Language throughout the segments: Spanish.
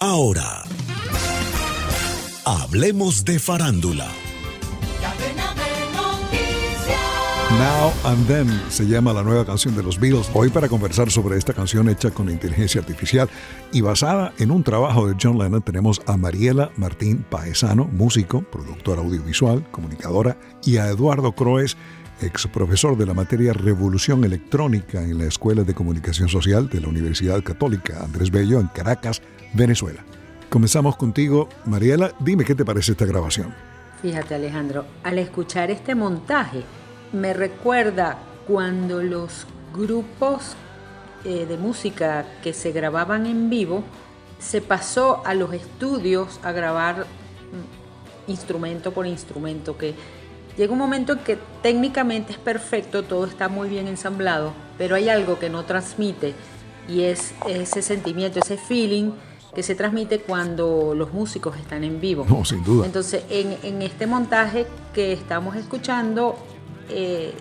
Ahora, hablemos de farándula. Now and Then se llama la nueva canción de los Beatles. Hoy para conversar sobre esta canción hecha con inteligencia artificial y basada en un trabajo de John Lennon tenemos a Mariela Martín Paesano, músico, productora audiovisual, comunicadora, y a Eduardo Croes, ex profesor de la materia Revolución Electrónica en la Escuela de Comunicación Social de la Universidad Católica Andrés Bello en Caracas, Venezuela. Comenzamos contigo, Mariela. Dime qué te parece esta grabación. Fíjate, Alejandro, al escuchar este montaje, me recuerda cuando los grupos eh, de música que se grababan en vivo se pasó a los estudios a grabar mm, instrumento por instrumento, que llega un momento en que técnicamente es perfecto, todo está muy bien ensamblado, pero hay algo que no transmite y es ese sentimiento, ese feeling que se transmite cuando los músicos están en vivo. No, sin duda. Entonces, en, en este montaje que estamos escuchando, eh,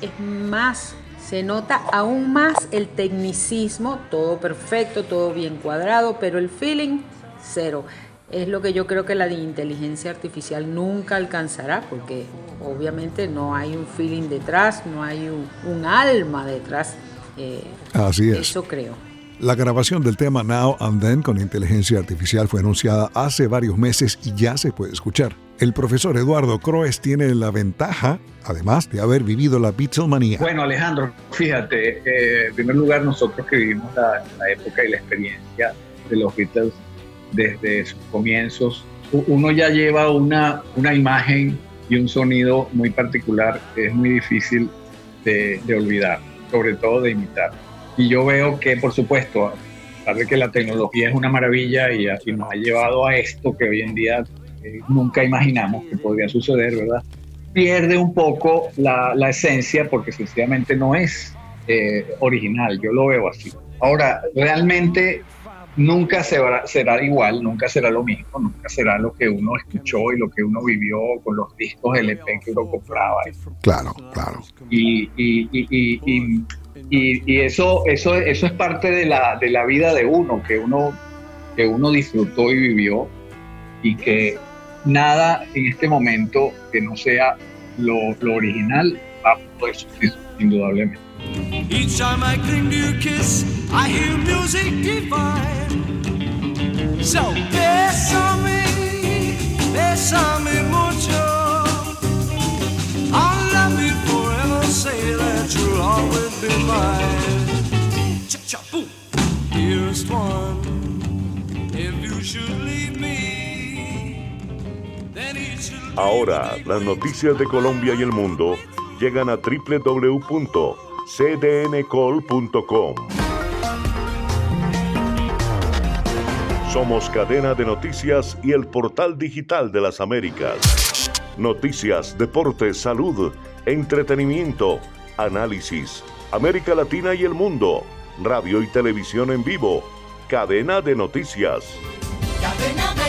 es más, se nota aún más el tecnicismo, todo perfecto, todo bien cuadrado, pero el feeling cero. Es lo que yo creo que la inteligencia artificial nunca alcanzará, porque obviamente no hay un feeling detrás, no hay un, alma detrás. Eh, Así es. Eso creo. La grabación del tema Now and Then con inteligencia artificial fue anunciada hace varios meses y ya se puede escuchar. El profesor Eduardo Croes tiene la ventaja, además de haber vivido la Beatlemanía. Bueno, Alejandro, fíjate, eh, en primer lugar, nosotros que vivimos la, época y la experiencia de los Beatles desde sus comienzos, uno ya lleva una, una imagen y un sonido muy particular que es muy difícil de, olvidar, sobre todo de imitar. Y yo veo que, por supuesto, a pesar de que la tecnología es una maravilla y, y nos ha llevado a esto que hoy en día nunca imaginamos que podría suceder, ¿verdad? Pierde un poco la, la esencia porque sencillamente no es eh, original, yo lo veo así. Ahora, realmente nunca será, será igual, nunca será lo mismo, nunca será lo que uno escuchó y lo que uno vivió con los discos LP que uno compraba. Claro, claro. Y, y, y, y, y eso, eso, eso es parte de la, de la vida de uno, que uno, que uno disfrutó y vivió y que nada en este momento que no sea lo, lo original va a poder sufrir indudablemente. Each time I cling to your kiss, I hear music divine. So mucho. I'll love you forever, say that you'll always be mine. Cha-cha-boom, dearest one, if you should leave me. Ahora, las noticias de Colombia y el mundo llegan a www.cdncol.com. Somos cadena de noticias y el portal digital de las Américas. Noticias, deportes, salud, entretenimiento, análisis, América Latina y el mundo, radio y televisión en vivo, cadena de noticias. Cadena